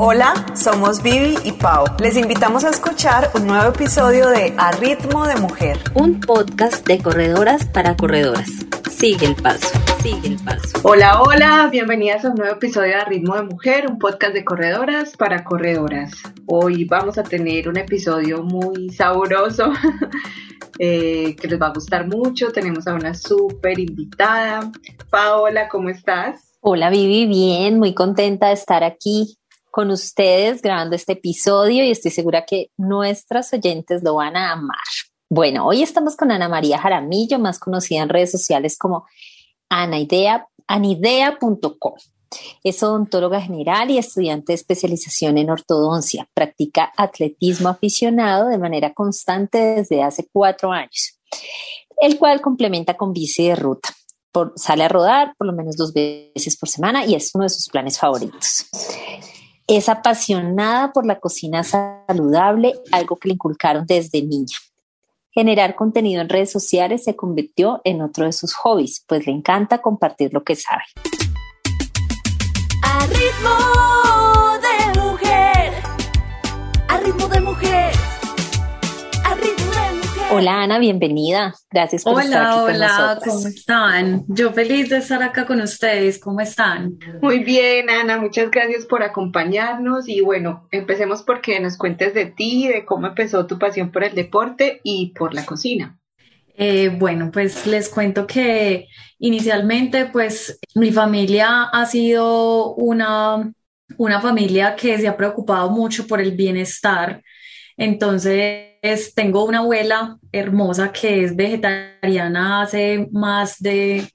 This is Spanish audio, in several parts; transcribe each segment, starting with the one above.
Hola, somos Vivi y Pau. Les invitamos a escuchar un nuevo episodio de A Ritmo de Mujer, un podcast de corredoras para corredoras. Sigue el paso, sigue el paso. Hola, hola, bienvenidas a un nuevo episodio de A Ritmo de Mujer, un podcast de corredoras para corredoras. Hoy vamos a tener un episodio muy sabroso. Eh, que les va a gustar mucho. Tenemos a una súper invitada. Paola, ¿cómo estás? Hola Vivi, bien, muy contenta de estar aquí con ustedes grabando este episodio y estoy segura que nuestras oyentes lo van a amar. Bueno, hoy estamos con Ana María Jaramillo, más conocida en redes sociales como anaidea, anidea.com. Es odontóloga general y estudiante de especialización en ortodoncia. Practica atletismo aficionado de manera constante desde hace cuatro años, el cual complementa con bici de ruta. sale a rodar por lo menos dos veces por semana y es uno de sus planes favoritos. Es apasionada por la cocina saludable, algo que le inculcaron desde niña. Generar contenido en redes sociales se convirtió en otro de sus hobbies, pues le encanta compartir lo que sabe. A ritmo Hola Ana, bienvenida. Gracias por estar aquí con hola, ¿cómo están? Yo feliz de estar acá con ustedes. ¿Cómo están? Muy bien, Ana, muchas gracias por acompañarnos y bueno, empecemos porque nos cuentes de ti, de cómo empezó tu pasión por el deporte y por la cocina. Eh, bueno, pues les cuento que inicialmente pues mi familia ha sido una, una familia que se ha preocupado mucho por el bienestar. Entonces, tengo una abuela hermosa que es vegetariana hace más de,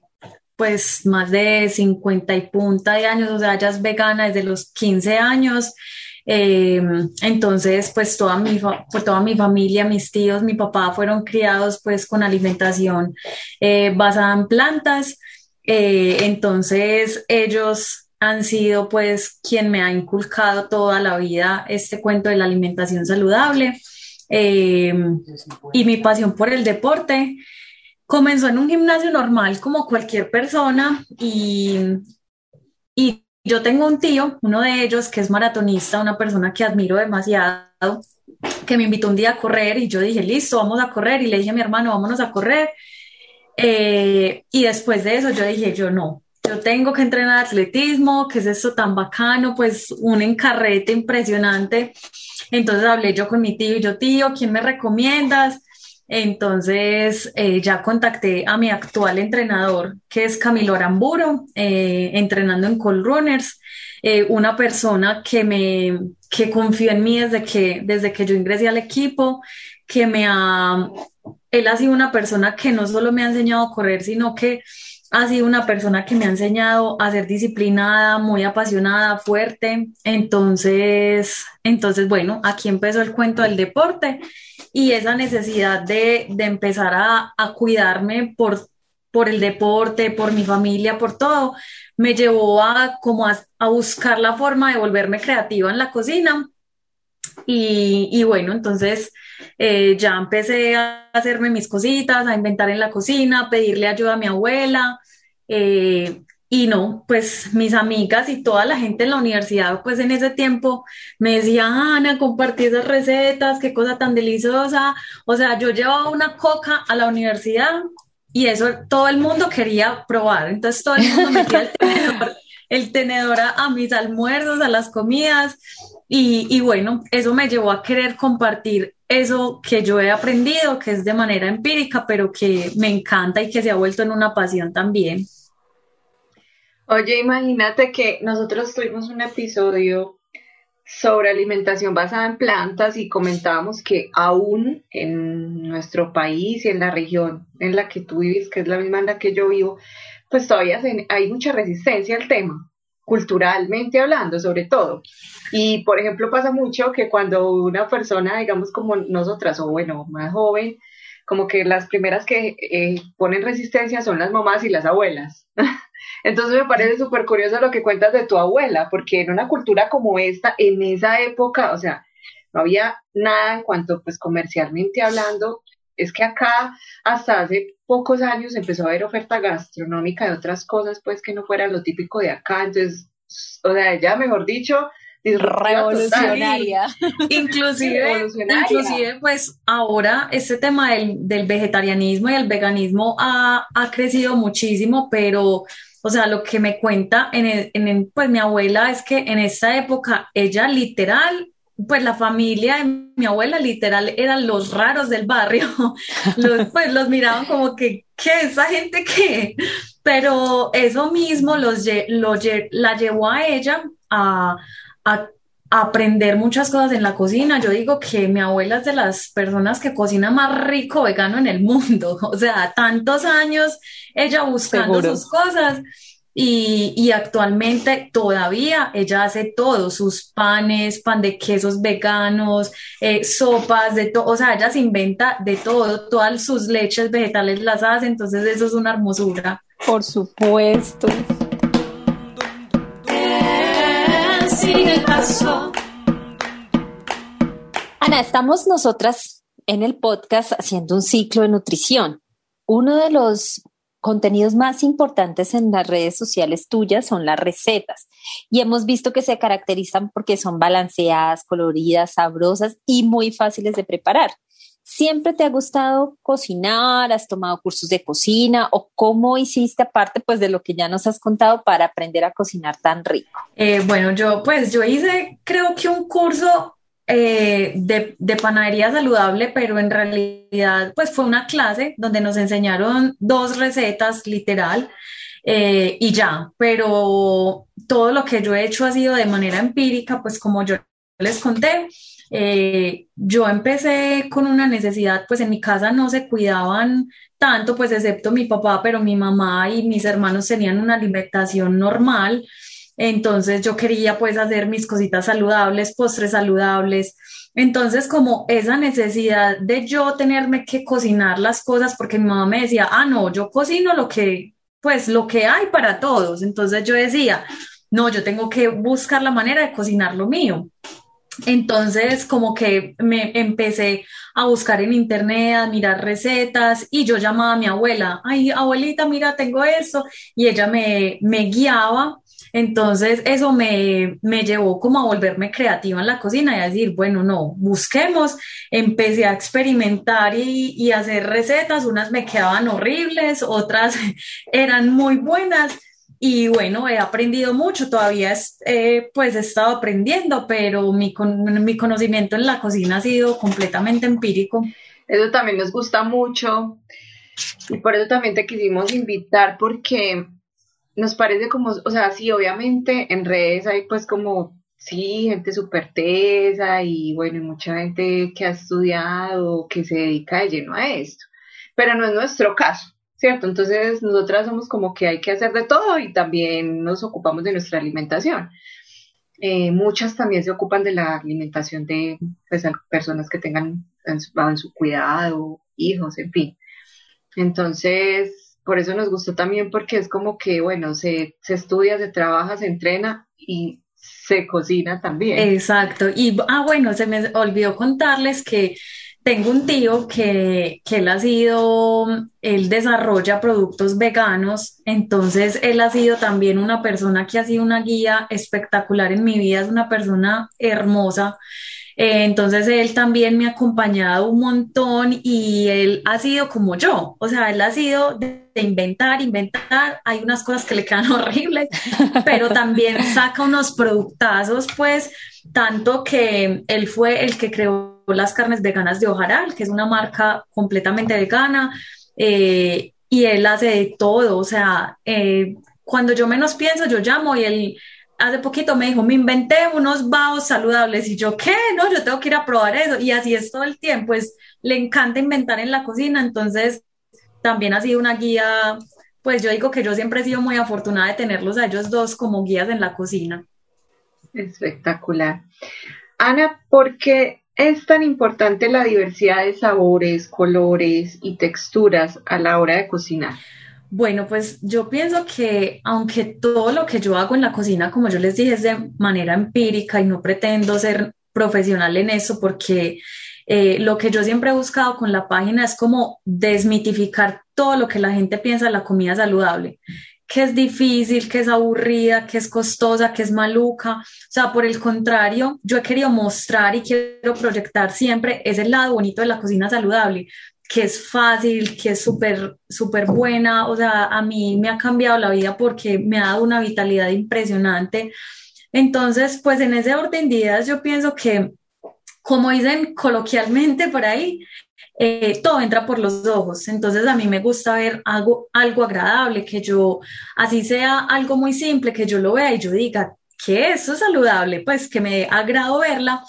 pues, más de 50 y punta de años, o sea, ella es vegana desde los 15 años. Em, entonces, pues toda mi, pues, toda mi familia, mis tíos, mi papá fueron criados pues con alimentación eh, basada en plantas. Eh, entonces, ellos han sido pues quien me ha inculcado toda la vida este cuento de la alimentación saludable. Eh, y mi pasión por el deporte comenzó en un gimnasio normal como cualquier persona y, y yo tengo un tío, uno de ellos que es maratonista, una persona que admiro demasiado, que me invitó un día a correr y yo dije, listo, vamos a correr y le dije a mi hermano, vámonos a correr. Eh, y después de eso yo dije, yo no, yo tengo que entrenar atletismo, que es esto tan bacano, pues un encarrete impresionante. Entonces hablé yo con mi tío y yo, tío, ¿quién me recomiendas? Entonces eh, ya contacté a mi actual entrenador, que es Camilo Aramburo, eh, entrenando en Cold Runners, eh, una persona que me que confió en mí desde que, desde que yo ingresé al equipo, que me ha, él ha sido una persona que no solo me ha enseñado a correr, sino que ha sido una persona que me ha enseñado a ser disciplinada, muy apasionada, fuerte. Entonces, entonces bueno, aquí empezó el cuento del deporte y esa necesidad de, empezar a, cuidarme por, por el deporte, por mi familia, por todo, me llevó a como a, buscar la forma de volverme creativa en la cocina. Y, bueno, entonces eh, ya empecé a hacerme mis cositas, a inventar en la cocina, pedirle ayuda a mi abuela. Eh, y no, pues mis amigas y toda la gente en la universidad, pues en ese tiempo me decía, Ana, compartí esas recetas, qué cosa tan deliciosa. O sea, yo llevaba una coca a la universidad y eso todo el mundo quería probar. Entonces todo el mundo metía el tenedor, el tenedor a, mis almuerzos, a las comidas. Y, y bueno, eso me llevó a querer compartir eso que yo he aprendido, que es de manera empírica, pero que me encanta y que se ha vuelto en una pasión también. Oye, imagínate que nosotros tuvimos un episodio sobre alimentación basada en plantas y comentábamos que aún en nuestro país y en la región en la que tú vives, que es la misma en la que yo vivo, pues todavía hay mucha resistencia al tema, culturalmente hablando sobre todo. Y por ejemplo pasa mucho que cuando una persona, digamos como nosotras, o bueno, más joven, como que las primeras que eh, ponen resistencia son las mamás y las abuelas. Entonces me parece súper curioso lo que cuentas de tu abuela, porque en una cultura como esta, en esa época, o sea, no había nada en cuanto, pues comercialmente hablando, es que acá hasta hace pocos años empezó a haber oferta gastronómica de otras cosas, pues que no fuera lo típico de acá, entonces, o sea, ella, mejor dicho, revolucionaria. Inclusive, inclusive, pues ahora este tema del, del vegetarianismo y el veganismo ha, ha, crecido muchísimo, pero, o sea, lo que me cuenta en, en, pues mi abuela es que en esta época ella literal pues la familia de mi abuela literal eran los raros del barrio, los, pues los miraban como que, ¿qué? ¿Esa gente qué? Pero eso mismo los, lo, la llevó a ella a, a, aprender muchas cosas en la cocina. Yo digo que mi abuela es de las personas que cocina más rico vegano en el mundo, o sea, tantos años ella buscando sus cosas y, actualmente todavía ella hace todo, sus panes, pan de quesos veganos, eh, sopas, de todo, o sea, ella se inventa de todo, todas sus leches vegetales las hace, entonces eso es una hermosura. Por supuesto. Ana, estamos nosotras en el podcast haciendo un ciclo de nutrición. Uno de los contenidos más importantes en las redes sociales tuyas son las recetas y hemos visto que se caracterizan porque son balanceadas, coloridas, sabrosas y muy fáciles de preparar. ¿Siempre te ha gustado cocinar? ¿Has tomado cursos de cocina? ¿O cómo hiciste aparte pues de lo que ya nos has contado para aprender a cocinar tan rico? Eh, bueno, yo pues yo hice creo que un curso eh, de, panadería saludable, pero en realidad pues fue una clase donde nos enseñaron dos recetas literal eh, y ya, pero todo lo que yo he hecho ha sido de manera empírica, pues como yo les conté. Eh, yo empecé con una necesidad, pues en mi casa no se cuidaban tanto, pues excepto mi papá, pero mi mamá y mis hermanos tenían una alimentación normal. Entonces yo quería pues hacer mis cositas saludables, postres saludables. Entonces como esa necesidad de yo tenerme que cocinar las cosas, porque mi mamá me decía, ah, no, yo cocino lo que, pues lo que hay para todos. Entonces yo decía, no, yo tengo que buscar la manera de cocinar lo mío. Entonces, como que me empecé a buscar en internet, a mirar recetas y yo llamaba a mi abuela, ay, abuelita, mira, tengo eso, y ella me, me guiaba entonces eso me, me, llevó como a volverme creativa en la cocina y a decir, bueno, no, busquemos. Empecé a experimentar y, y hacer recetas, unas me quedaban horribles, otras eran muy buenas. Y bueno, he aprendido mucho, todavía eh, pues he estado aprendiendo, pero mi, mi conocimiento en la cocina ha sido completamente empírico. Eso también nos gusta mucho. Y por eso también te quisimos invitar porque nos parece como, o sea, sí, obviamente en redes hay pues como, sí, gente súper tesa y bueno, y mucha gente que ha estudiado, que se dedica de lleno a esto, pero no es nuestro caso, ¿cierto? Entonces nosotras somos como que hay que hacer de todo y también nos ocupamos de nuestra alimentación. Eh, muchas también se ocupan de la alimentación de pues, personas que tengan en su, cuidado, hijos, en fin. Entonces, por eso nos gustó también porque es como que, bueno, se estudia, se trabaja, se entrena y se cocina también. Exacto. Y, ah, bueno, se me olvidó contarles que tengo un tío que, que él ha sido, él desarrolla productos veganos, entonces él ha sido también una persona que ha sido una guía espectacular en mi vida, es una persona hermosa. Eh, entonces él también me ha acompañado un montón y él ha sido como yo, o sea, él ha sido de, inventar, inventar, hay unas cosas que le quedan horribles, pero también saca unos productazos, pues, tanto que él fue el que creó las carnes veganas de Ojaral, que es una marca completamente vegana, eh, y él hace de todo, o sea, eh, cuando yo menos pienso, yo llamo y él hace poquito me dijo, me inventé unos baos saludables y yo, ¿qué? No, yo tengo que ir a probar eso. Y así es todo el tiempo, pues le encanta inventar en la cocina, entonces también ha sido una guía, pues yo digo que yo siempre he sido muy afortunada de tenerlos a ellos dos como guías en la cocina. Espectacular. Ana, ¿por qué es tan importante la diversidad de sabores, colores y texturas a la hora de cocinar? Bueno, pues yo pienso que aunque todo lo que yo hago en la cocina, como yo les dije, es de manera empírica y no pretendo ser profesional en eso, porque eh, lo que yo siempre he buscado con la página es como desmitificar todo lo que la gente piensa de la comida saludable que es difícil, que es aburrida, que es costosa, que es maluca. O sea, por el contrario, yo he querido mostrar y quiero proyectar siempre ese lado bonito de la cocina saludable, que es fácil, que es súper, súper buena. O sea, a mí me ha cambiado la vida porque me ha dado una vitalidad impresionante. Entonces, pues en ese orden de ideas, yo pienso que, como dicen coloquialmente por ahí, eh, todo entra por los ojos. Entonces a mí me gusta ver algo, algo agradable, que yo, así sea algo muy simple, que yo lo vea y yo diga, que eso es saludable, pues que me agrado verla.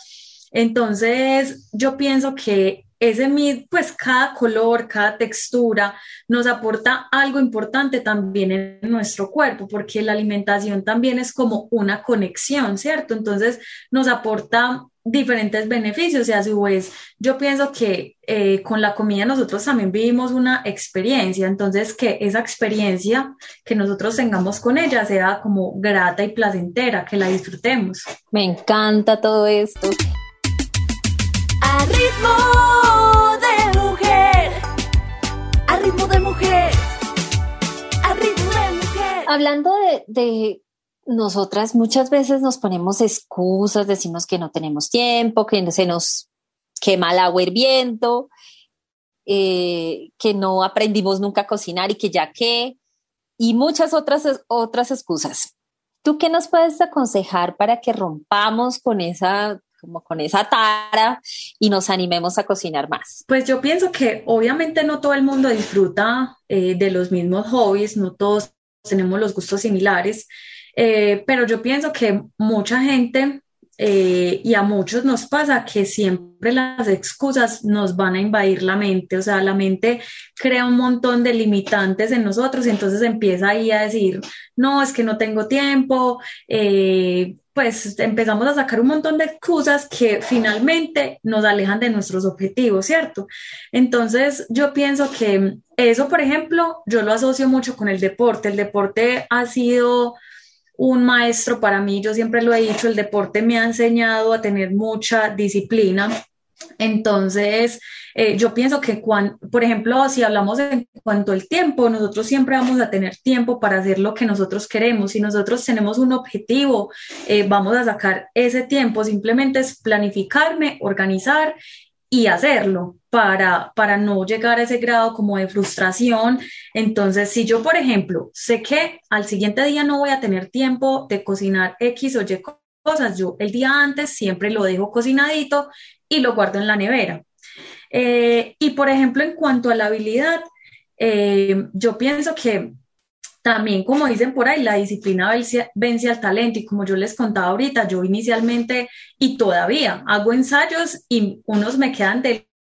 Entonces yo pienso que ese pues cada color, cada textura nos aporta algo importante también en nuestro cuerpo, porque la alimentación también es como una conexión, ¿cierto? Entonces nos aporta diferentes beneficios y a su vez yo pienso que eh, con la comida nosotros también vivimos una experiencia, entonces que esa experiencia que nosotros tengamos con ella sea como grata y placentera, que la disfrutemos. Me encanta todo esto. A ritmo de mujer, a ritmo de mujer, a ritmo de mujer. Hablando de nosotras muchas veces nos ponemos excusas, decimos que no tenemos tiempo, que se nos quema el agua hirviendo, eh, que no aprendimos nunca a cocinar y que ya que, y muchas otras, otras excusas. ¿Tú qué nos puedes aconsejar para que rompamos con esa, como con esa tara y nos animemos a cocinar más? Pues yo pienso que obviamente no todo el mundo disfruta eh, de los mismos hobbies, no todos tenemos los gustos similares. Eh, pero yo pienso que mucha gente eh, y a muchos nos pasa que siempre las excusas nos van a invadir la mente, o sea, la mente crea un montón de limitantes en nosotros y entonces empieza ahí a decir, no, es que no tengo tiempo, eh, pues empezamos a sacar un montón de excusas que finalmente nos alejan de nuestros objetivos, ¿cierto? Entonces yo pienso que eso, por ejemplo, yo lo asocio mucho con el deporte, el deporte ha sido un maestro para mí, yo siempre lo he dicho, el deporte me ha enseñado a tener mucha disciplina. Entonces, eh, yo pienso que, cuando, por ejemplo, si hablamos en cuanto al tiempo, nosotros siempre vamos a tener tiempo para hacer lo que nosotros queremos. Si nosotros tenemos un objetivo, eh, vamos a sacar ese tiempo. Simplemente es planificarme, organizar y hacerlo para, para no llegar a ese grado como de frustración. Entonces, si yo, por ejemplo, sé que al siguiente día no voy a tener tiempo de cocinar X o Y cosas, yo el día antes siempre lo dejo cocinadito y lo guardo en la nevera. Eh, y, por ejemplo, en cuanto a la habilidad, eh, yo pienso que también, como dicen por ahí, la disciplina vence, al talento y como yo les contaba ahorita, yo inicialmente y todavía hago ensayos y unos me quedan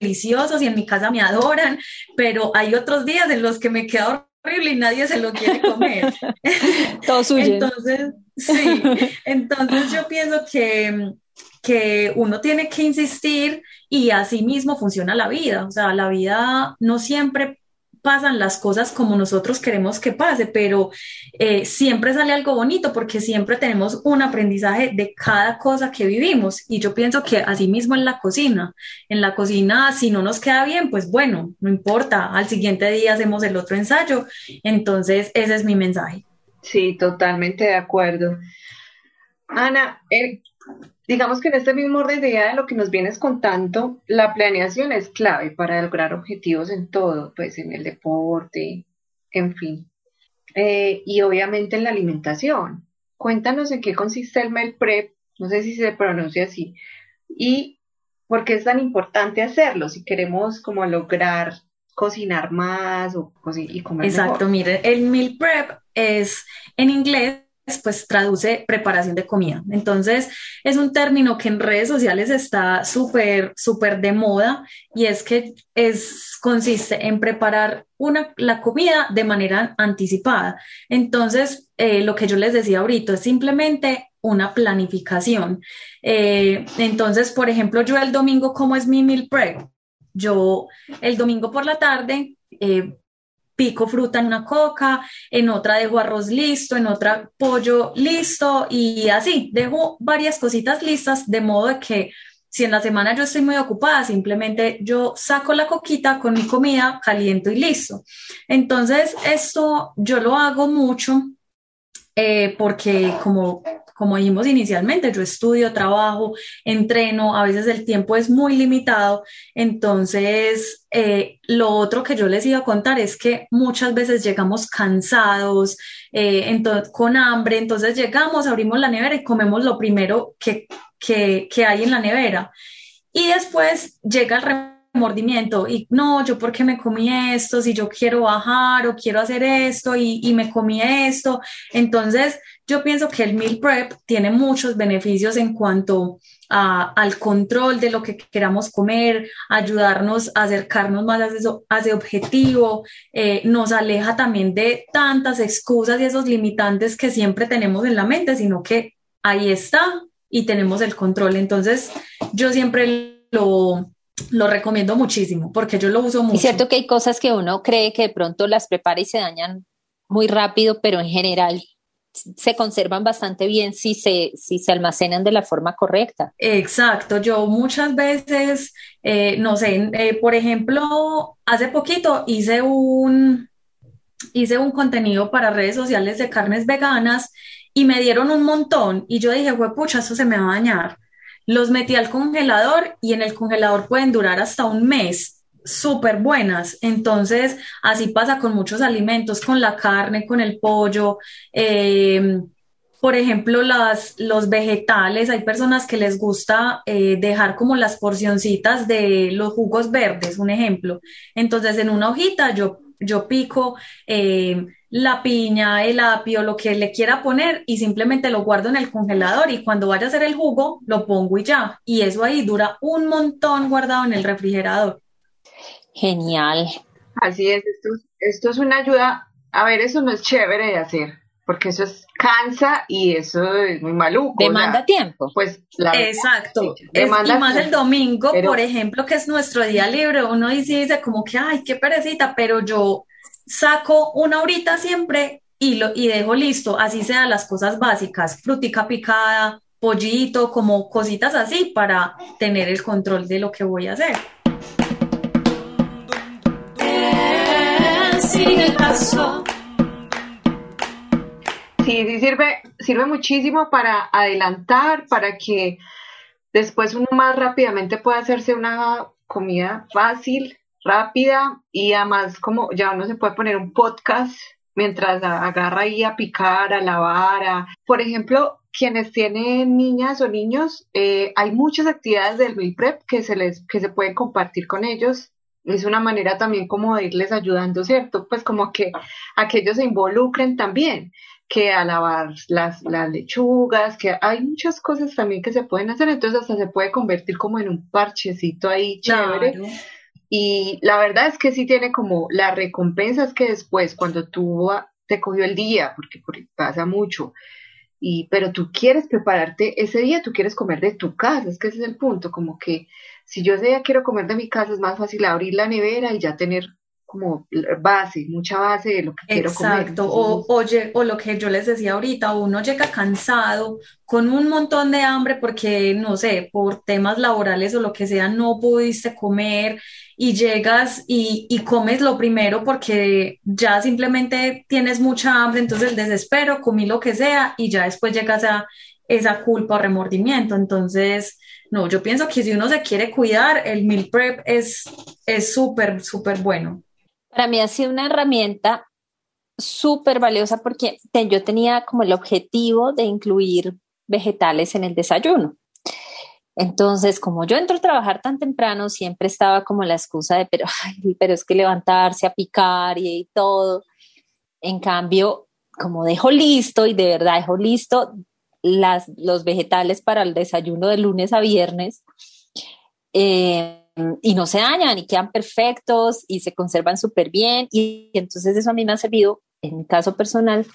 deliciosos y en mi casa me adoran, pero hay otros días en los que me queda horrible y nadie se lo quiere comer. Todo suyo. Entonces, sí, entonces yo pienso que, que uno tiene que insistir y así mismo funciona la vida. O sea, la vida no siempre pasan las cosas como nosotros queremos que pase, pero eh, siempre sale algo bonito porque siempre tenemos un aprendizaje de cada cosa que vivimos. Y yo pienso que así mismo en la cocina, en la cocina, si no nos queda bien, pues bueno, no importa, al siguiente día hacemos el otro ensayo. Entonces, ese es mi mensaje. Sí, totalmente de acuerdo. Ana, eh, Digamos que en este mismo orden de idea de lo que nos vienes contando, la planeación es clave para lograr objetivos en todo, pues en el deporte, en fin. Eh, y obviamente en la alimentación. Cuéntanos en qué consiste el meal prep, no sé si se pronuncia así, y por qué es tan importante hacerlo si queremos como lograr cocinar más o y comer Exacto, mire, el meal prep es en inglés pues traduce preparación de comida. Entonces, es un término que en redes sociales está súper, súper de moda y es que es, consiste en preparar una, la comida de manera anticipada. Entonces, eh, lo que yo les decía ahorita es simplemente una planificación. Eh, entonces, por ejemplo, yo el domingo, ¿cómo es mi meal prep? Yo el domingo por la tarde eh, pico fruta en una coca, en otra dejo arroz listo, en otra pollo listo y así, dejo varias cositas listas de modo que si en la semana yo estoy muy ocupada, simplemente yo saco la coquita con mi comida, caliento y listo. Entonces, esto yo lo hago mucho eh, porque como como dijimos inicialmente, yo estudio, trabajo, entreno, a veces el tiempo es muy limitado. Entonces, eh, lo otro que yo les iba a contar es que muchas veces llegamos cansados, eh, con hambre, entonces llegamos, abrimos la nevera y comemos lo primero que, que, hay en la nevera. Y después llega el remordimiento y no, yo por qué me comí esto, si yo quiero bajar o quiero hacer esto y me comí esto. Entonces, yo pienso que el meal prep tiene muchos beneficios en cuanto a, al control de lo que queramos comer, ayudarnos a acercarnos más a, eso, a ese objetivo, eh, nos aleja también de tantas excusas y esos limitantes que siempre tenemos en la mente, sino que ahí está y tenemos el control. Entonces, yo siempre lo, lo recomiendo muchísimo porque yo lo uso mucho. Es cierto que hay cosas que uno cree que de pronto las prepara y se dañan muy rápido, pero en general se conservan bastante bien si se, si se almacenan de la forma correcta. Exacto, yo muchas veces, eh, no sé, eh, por ejemplo, hace poquito hice un, hice un contenido para redes sociales de carnes veganas y me dieron un montón y yo dije, pucha, eso se me va a dañar. Los metí al congelador y en el congelador pueden durar hasta un mes súper buenas. Entonces, así pasa con muchos alimentos, con la carne, con el pollo. Eh, por ejemplo, las, los vegetales, hay personas que les gusta eh, dejar como las porcioncitas de los jugos verdes, un ejemplo. Entonces, en una hojita yo, yo pico eh, la piña, el apio, lo que le quiera poner y simplemente lo guardo en el congelador y cuando vaya a hacer el jugo, lo pongo y ya. Y eso ahí dura un montón guardado en el refrigerador. Genial. Así es, esto, esto es una ayuda. A ver, eso no es chévere de hacer, porque eso es cansa y eso es muy maluco. Demanda tiempo. Pues Exacto. y más el domingo, por ejemplo, que es nuestro día libre, uno dice, dice como que, ay, qué perecita, pero yo saco una horita siempre y, lo, y dejo listo, así sean las cosas básicas, frutica picada, pollito, como cositas así para tener el control de lo que voy a hacer. Sí, sí sirve, sirve muchísimo para adelantar, para que después uno más rápidamente pueda hacerse una comida fácil, rápida y además como ya uno se puede poner un podcast mientras agarra ahí a picar, a lavar, por ejemplo, quienes tienen niñas o niños, eh, hay muchas actividades del meal prep que se les que se pueden compartir con ellos es una manera también como de irles ayudando, ¿cierto? Pues como que a que ellos se involucren también, que a lavar las, las lechugas, que hay muchas cosas también que se pueden hacer, entonces hasta se puede convertir como en un parchecito ahí chévere. Y la verdad es que sí tiene como la recompensa es que después cuando tú te cogió el día, porque, porque pasa mucho, y pero tú quieres prepararte ese día, tú quieres comer de tu casa, es que ese es el punto, como que si yo ese día quiero comer de mi casa, es más fácil abrir la nevera y ya tener como base, mucha base de lo que quiero comer. Exacto, o, oye, o lo que yo les decía ahorita, uno llega cansado, con un montón de hambre porque, no sé, por temas laborales o lo que sea, no pudiste comer y llegas y, y comes lo primero porque ya simplemente tienes mucha hambre, entonces el desespero, comí lo que sea y ya después llegas a esa culpa o remordimiento. Entonces, no, yo pienso que si uno se quiere cuidar, el meal prep es súper, súper bueno. Para mí ha sido una herramienta súper valiosa porque yo tenía como el objetivo de incluir vegetales en el desayuno. Entonces, como yo entro a trabajar tan temprano, siempre estaba como la excusa de, pero, pero es que levantarse a picar y, y todo. En cambio, como dejo listo y de verdad dejo listo las, los vegetales para el desayuno de lunes a viernes eh, y no se dañan y quedan perfectos y se conservan súper bien. Y, entonces eso a mí me ha servido, en mi caso personal,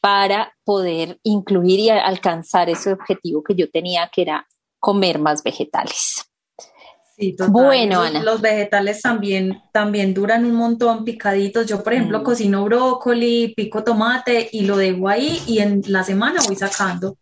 para poder incluir y alcanzar ese objetivo que yo tenía, que era comer más vegetales. Sí, Bueno, Ana. Los vegetales también, también duran un montón picaditos. Yo, por ejemplo, mm. cocino brócoli, pico tomate y lo dejo ahí y en la semana voy sacando.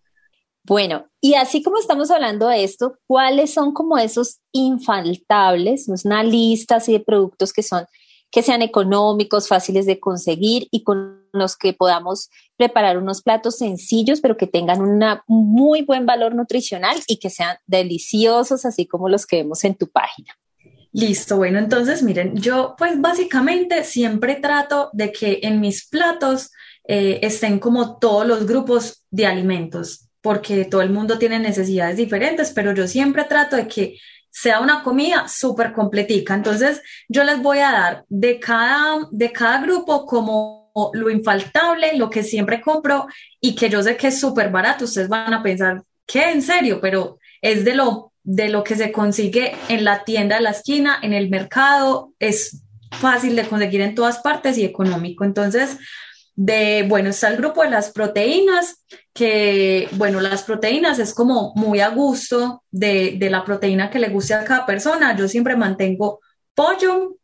Bueno, y así como estamos hablando de esto, ¿cuáles son como esos infaltables? Una lista así de productos que son que sean económicos, fáciles de conseguir y con los que podamos preparar unos platos sencillos, pero que tengan un muy buen valor nutricional y que sean deliciosos, así como los que vemos en tu página. Listo, bueno, entonces miren, yo pues básicamente siempre trato de que en mis platos eh, estén como todos los grupos de alimentos, porque todo el mundo tiene necesidades diferentes, pero yo siempre trato de que sea una comida súper completica. Entonces, yo les voy a dar de cada, de cada grupo como lo infaltable, lo que siempre compro y que yo sé que es súper barato. Ustedes van a pensar, ¿qué? ¿En serio? Pero es de lo, de lo que se consigue en la tienda de la esquina, en el mercado, es fácil de conseguir en todas partes y económico. Entonces, de, bueno, está el grupo de las proteínas, que, bueno, las proteínas es como muy a gusto de, la proteína que le guste a cada persona. Yo siempre mantengo pollo,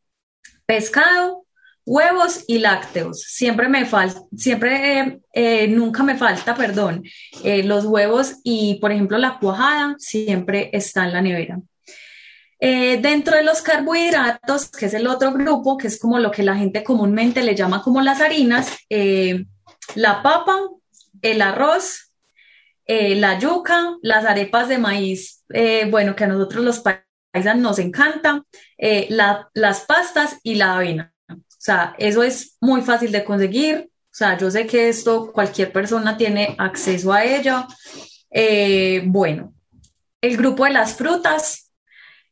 pescado, huevos y lácteos. Siempre me falta, siempre, eh, nunca me falta, perdón, eh, los huevos y, por ejemplo, la cuajada siempre está en la nevera. Eh, dentro de los carbohidratos, que es el otro grupo, que es como lo que la gente comúnmente le llama como las harinas, la papa, el arroz, eh, la yuca, las arepas de maíz, eh, bueno, que a nosotros los paisas nos encantan, eh, las pastas y la avena. O sea, eso es muy fácil de conseguir. O sea, yo sé que esto cualquier persona tiene acceso a ello. bueno, el grupo de las frutas.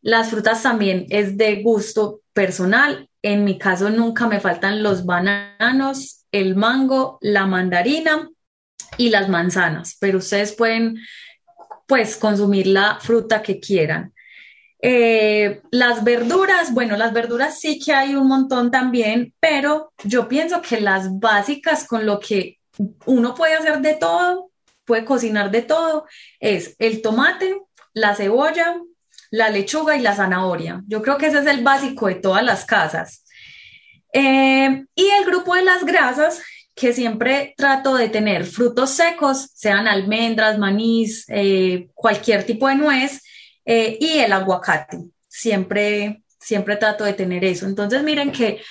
Las frutas también es de gusto personal. En mi caso nunca me faltan los bananos, el mango, la mandarina y las manzanas, pero ustedes pueden pues consumir la fruta que quieran. Eh, las verduras, bueno, las verduras sí que hay un montón también, pero yo pienso que las básicas con lo que uno puede hacer de todo, puede cocinar de todo, es el tomate, la cebolla, la lechuga y la zanahoria. Yo creo que ese es el básico de todas las casas. Eh, y el grupo de las grasas, que siempre trato de tener frutos secos, sean almendras, manís, eh, cualquier tipo de nuez, eh, y el aguacate. Siempre, siempre trato de tener eso. Entonces, miren que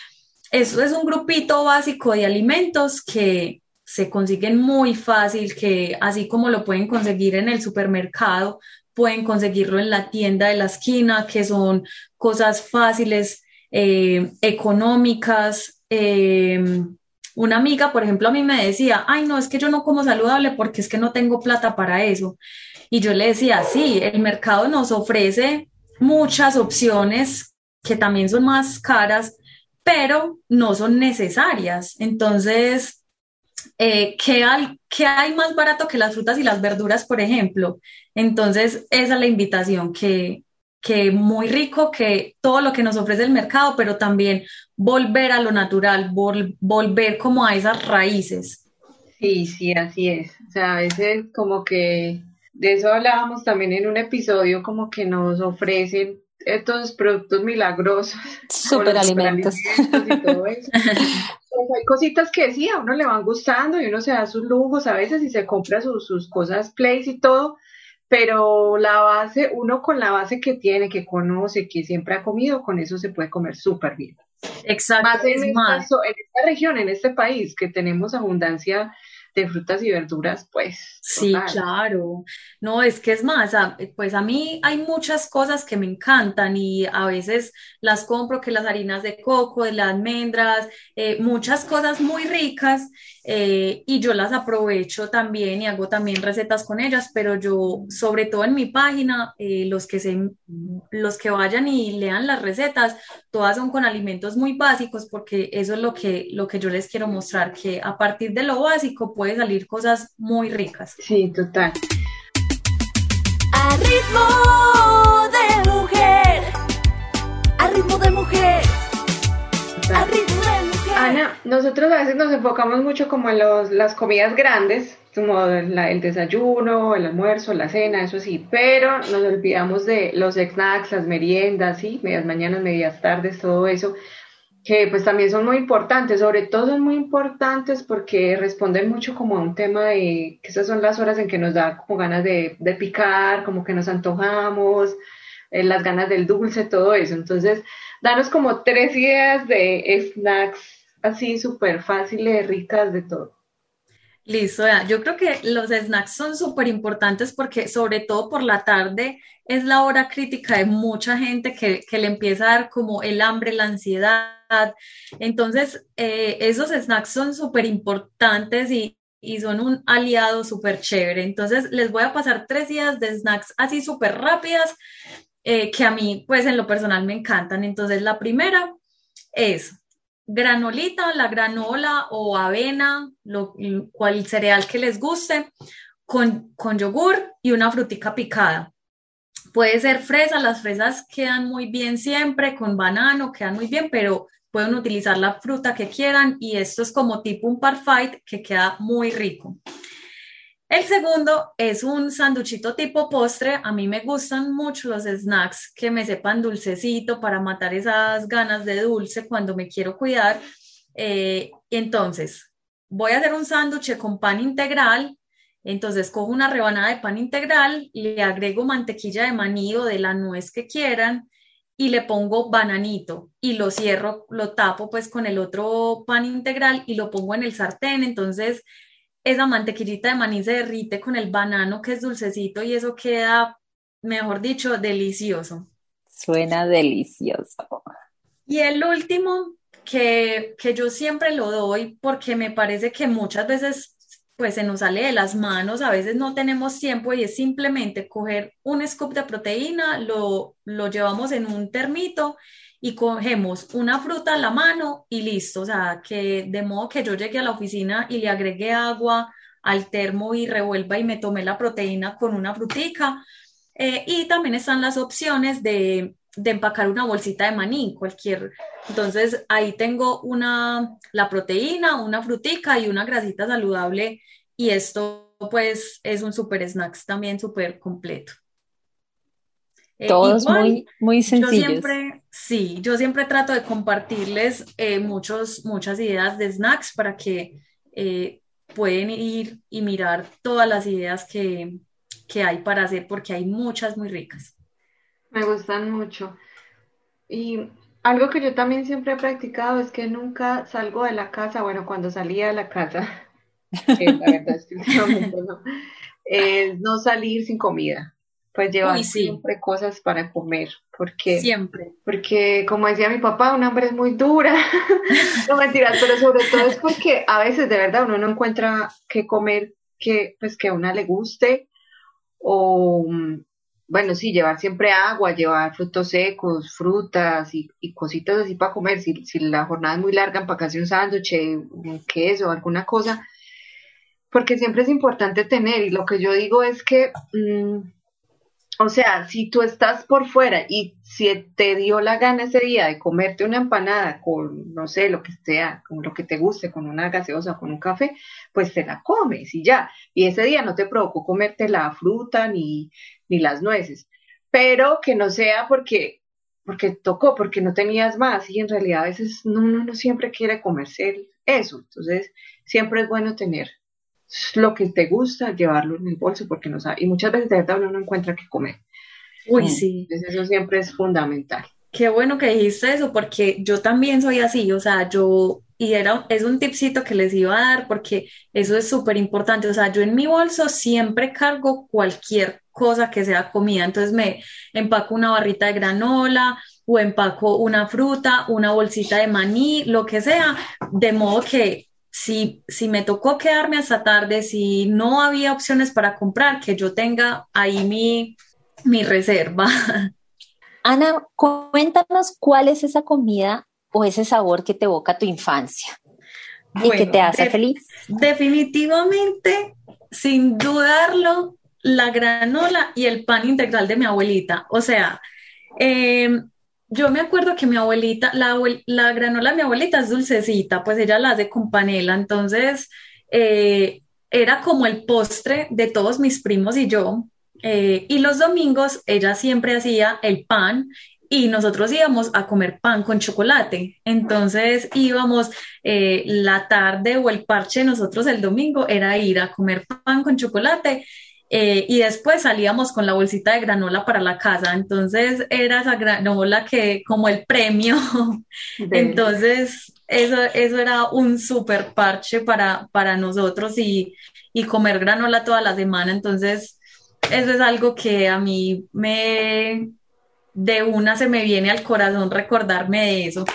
eso es un grupito básico de alimentos que se consiguen muy fácil, que así como lo pueden conseguir en el supermercado, pueden conseguirlo en la tienda de la esquina, que son cosas fáciles, eh, económicas una amiga, por ejemplo, a mí me decía, ay, no, es que yo no como saludable porque es que no tengo plata para eso. Y yo le decía, sí, el mercado nos ofrece muchas opciones que también son más caras, pero no son necesarias. Entonces, eh, ¿qué, hay, ¿qué hay más barato que las frutas y las verduras, por ejemplo? Entonces, esa es la invitación que, que muy rico, que todo lo que nos ofrece el mercado, pero también volver a lo natural, volver como a esas raíces. Sí, sí, así es. O sea, a veces como que de eso hablábamos también en un episodio, como que nos ofrecen estos productos milagrosos. Superalimentos. y todo eso. Pues hay cositas que sí, a uno le van gustando y uno se da sus lujos a veces y se compra sus, sus cosas place y todo, pero la base, uno con la base que tiene, que conoce, que siempre ha comido, con eso se puede comer súper bien. Exacto. Más en, esta, en esta región, en este país, que tenemos abundancia de frutas y verduras, pues. Sí, claro. No, es que es más, pues a mí hay muchas cosas que me encantan y a veces las compro, que las harinas de coco, de las almendras, eh, muchas cosas muy ricas eh, y yo las aprovecho también y hago también recetas con ellas, pero yo, sobre todo en mi página, eh, los, que se, los que vayan y lean las recetas, todas son con alimentos muy básicos porque eso es lo que, lo que yo les quiero mostrar, que a partir de lo básico puede salir cosas muy ricas. Sí, total. A ritmo de mujer, a ritmo de mujer, a ritmo de mujer. Ana, nosotros a veces nos enfocamos mucho como en los, las comidas grandes, como el desayuno, el almuerzo, la cena, eso sí, pero nos olvidamos de los snacks, las meriendas, sí, medias mañanas, medias tardes, todo eso. que pues también son muy importantes, sobre todo son muy importantes porque responden mucho como a un tema de que esas son las horas en que nos da como ganas de, de picar, como que nos antojamos, eh, las ganas del dulce, todo eso. Entonces, danos como tres ideas de snacks así súper fáciles, ricas, de todo. Listo, yo creo que los snacks son súper importantes porque sobre todo por la tarde es la hora crítica de mucha gente que, que le empieza a dar como el hambre, la ansiedad. Entonces, eh, esos snacks son súper importantes y, y son un aliado súper chévere. Entonces, les voy a pasar tres días de snacks así súper rápidas eh, que a mí, pues en lo personal me encantan. Entonces, la primera es granolita, la granola o avena, lo, cual cereal que les guste, con, con yogur y una frutica picada. Puede ser fresa, las fresas quedan muy bien siempre, con banano quedan muy bien, pero pueden utilizar la fruta que quieran y esto es como tipo un parfait que queda muy rico. El segundo es un sanduchito tipo postre. A mí me gustan mucho los snacks que me sepan dulcecito para matar esas ganas de dulce cuando me quiero cuidar. Eh, entonces, voy a hacer un sándwich con pan integral. Entonces, cojo una rebanada de pan integral, le agrego mantequilla de maní o de la nuez que quieran y le pongo bananito y lo cierro, lo tapo pues con el otro pan integral y lo pongo en el sartén. Entonces, esa mantequillita de maní se derrite con el banano que es dulcecito y eso queda, mejor dicho, delicioso. Suena delicioso. Y el último que, que yo siempre lo doy porque me parece que muchas veces pues se nos sale de las manos, a veces no tenemos tiempo y es simplemente coger un scoop de proteína, lo, lo llevamos en un termito y cogemos una fruta a la mano y listo, o sea, que de modo que yo llegue a la oficina y le agregue agua al termo y revuelva y me tomé la proteína con una frutica. Eh, y también están las opciones de, de, empacar una bolsita de maní, cualquier. Entonces ahí tengo una, la proteína, una frutica y una grasita saludable y esto pues es un super snacks también súper completo. Eh, Todos muy, muy sencillos. Yo siempre, sí, yo siempre trato de compartirles eh, muchos, muchas ideas de snacks para que eh, pueden ir y mirar todas las ideas que, que hay para hacer, porque hay muchas muy ricas. Me gustan mucho. Y algo que yo también siempre he practicado es que nunca salgo de la casa, bueno, cuando salía de la casa, la verdad es que no, es no salir sin comida pues llevar siempre cosas para comer, porque siempre, porque como decía mi papá, un hambre es muy dura, no mentiras, pero sobre todo es porque a veces de verdad uno no encuentra qué comer que pues que a una le guste o bueno, sí, llevar siempre agua, llevar frutos secos, frutas y, y cositas así para comer. Si, si, la jornada es muy larga, para casi un sándwich, un queso, alguna cosa, porque siempre es importante tener. Y lo que yo digo es que mmm, o sea, si tú estás por fuera y si te dio la gana ese día de comerte una empanada con, no sé, lo que sea, con lo que te guste, con una gaseosa, con un café, pues te la comes y ya. Y ese día no te provocó comerte la fruta ni, ni las nueces. Pero que no sea porque, porque tocó, porque no tenías más. Y en realidad a veces uno no siempre quiere comerse eso. Entonces, siempre es bueno tener lo que te gusta, llevarlo en el bolso porque no sabe. Y muchas veces de verdad uno no encuentra qué comer. Uy, sí. Entonces eso siempre es fundamental. Qué bueno que dijiste eso, porque yo también soy así, o sea, yo, y era, es un tipcito que les iba a dar, porque eso es súper importante, o sea, yo en mi bolso siempre cargo cualquier cosa que sea comida, entonces me empaco una barrita de granola o empaco una fruta, una bolsita de maní, lo que sea, de modo que si, si me tocó quedarme hasta tarde, si no había opciones para comprar, que yo tenga ahí mi, mi reserva. Ana, cuéntanos cuál es esa comida o ese sabor que te evoca tu infancia y que te hace feliz. Definitivamente, sin dudarlo, la granola y el pan integral de mi abuelita. O sea, eh, yo me acuerdo que mi abuelita, la, la, granola de mi abuelita es dulcecita, pues ella la hace con panela, entonces eh, era como el postre de todos mis primos y yo. Eh, y los domingos ella siempre hacía el pan y nosotros íbamos a comer pan con chocolate. Entonces íbamos eh, la tarde o el parche nosotros el domingo era ir a comer pan con chocolate eh, y después salíamos con la bolsita de granola para la casa. Entonces era esa granola que como el premio. Entonces eso, eso era un super parche para, para nosotros y, y comer granola toda la semana. Entonces eso es algo que a mí me de una se me viene al corazón recordarme de eso.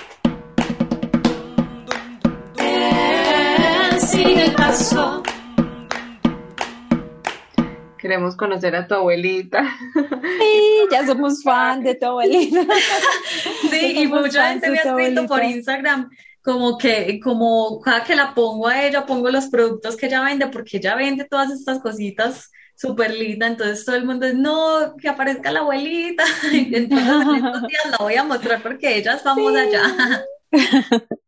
Queremos conocer a tu abuelita. Sí, ya somos fan de tu abuelita. Sí, y mucha gente me ha escrito por Instagram como que, como cada que la pongo a ella, pongo los productos que ella vende, porque ella vende todas estas cositas súper linda, entonces todo el mundo es, no, que aparezca la abuelita, entonces estos días la voy a mostrar porque ella es famosa allá.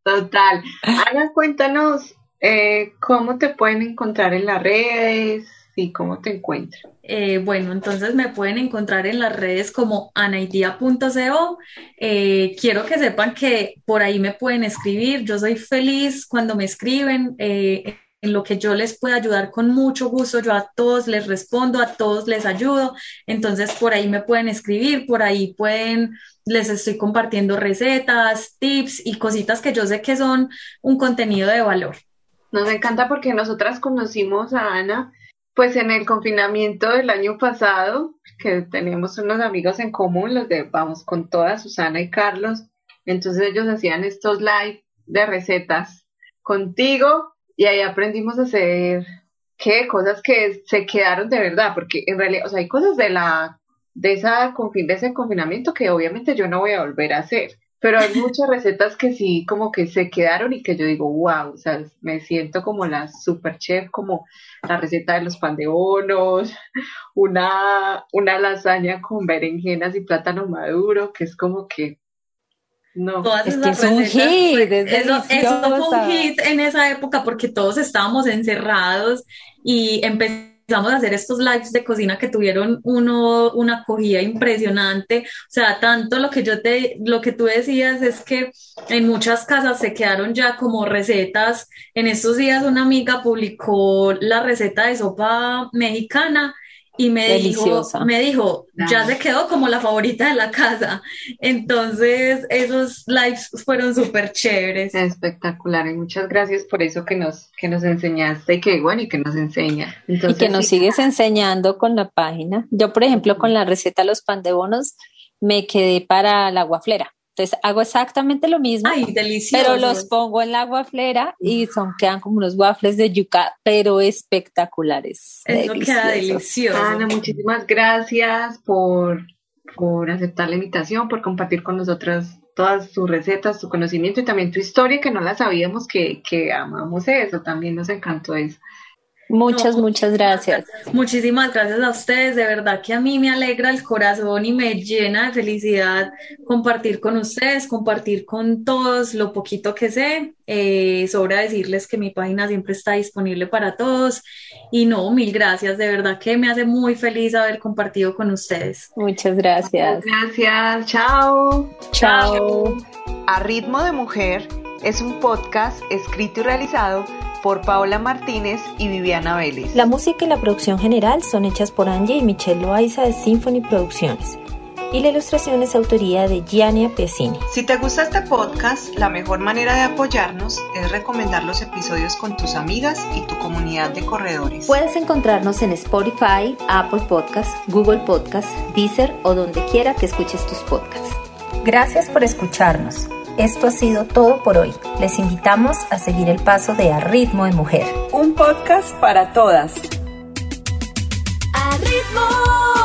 Total. Ana, cuéntanos eh, cómo te pueden encontrar en las redes y cómo te encuentran. Eh, bueno, entonces me pueden encontrar en las redes como anaidia.co. Eh, quiero que sepan que por ahí me pueden escribir. Yo soy feliz cuando me escriben. Eh, en lo que yo les pueda ayudar con mucho gusto, yo a todos les respondo, a todos les ayudo, entonces por ahí me pueden escribir, por ahí pueden, les estoy compartiendo recetas, tips y cositas que yo sé que son un contenido de valor. Nos encanta porque nosotras conocimos a Ana pues en el confinamiento del año pasado, que teníamos unos amigos en común, los de Vamos con todas, Susana y Carlos, entonces ellos hacían estos live de recetas contigo y ahí aprendimos a hacer, ¿qué? Cosas que se quedaron de verdad, porque en realidad, o sea, hay cosas de la, de esa, de ese confinamiento que obviamente yo no voy a volver a hacer, pero hay muchas recetas que sí, como que se quedaron y que yo digo, wow, o sea, me siento como la super chef, como la receta de los pan de bonos, una, una lasaña con berenjenas y plátano maduro, que es como que no, es que es un hit, es eso, eso, fue un hit en esa época porque todos estábamos encerrados y empezamos a hacer estos lives de cocina que tuvieron uno, una acogida impresionante. O sea, tanto lo que yo te, lo que tú decías es que en muchas casas se quedaron ya como recetas. En estos días una amiga publicó la receta de sopa mexicana y me dijo, me dijo, ya se quedó como la favorita de la casa. Entonces, esos lives fueron súper chéveres. Espectacular, y muchas gracias por eso que nos, que nos enseñaste y que, bueno, y que nos enseña. y que nos sigues enseñando con la página. Yo, por ejemplo, con la receta de los pan de bonos, me quedé para la guaflera. Entonces hago exactamente lo mismo, pero los pongo en la guaflera y son quedan como unos waffles de yuca, pero espectaculares. Eso queda delicioso. Ana, muchísimas gracias por, por aceptar la invitación, por compartir con nosotros todas tus recetas, tu conocimiento y también tu historia, que no la sabíamos que, que amamos eso, también nos encantó eso. Muchas, muchas gracias. Muchísimas gracias a ustedes. De verdad que a mí me alegra el corazón y me llena de felicidad compartir con ustedes, compartir con todos lo poquito que sé. Eh, sobra decirles que mi página siempre está disponible para todos. Y no, mil gracias. De verdad que me hace muy feliz haber compartido con ustedes. Muchas gracias. Gracias. Chao. Chao. A ritmo de mujer es un podcast escrito y realizado por Paola Martínez y Viviana Vélez. La música y la producción general son hechas por Angie y Michelle Loaiza de Symphony Producciones. Y la ilustración es autoría de Giannia Pesini. Si te gusta este podcast, la mejor manera de apoyarnos es recomendar los episodios con tus amigas y tu comunidad de corredores. Puedes encontrarnos en Spotify, Apple Podcasts, Google Podcasts, Deezer o donde quiera que escuches tus podcasts. Gracias por escucharnos. Esto ha sido todo por hoy. Les invitamos a seguir el paso de A Ritmo de Mujer. Un podcast para todas. A Ritmo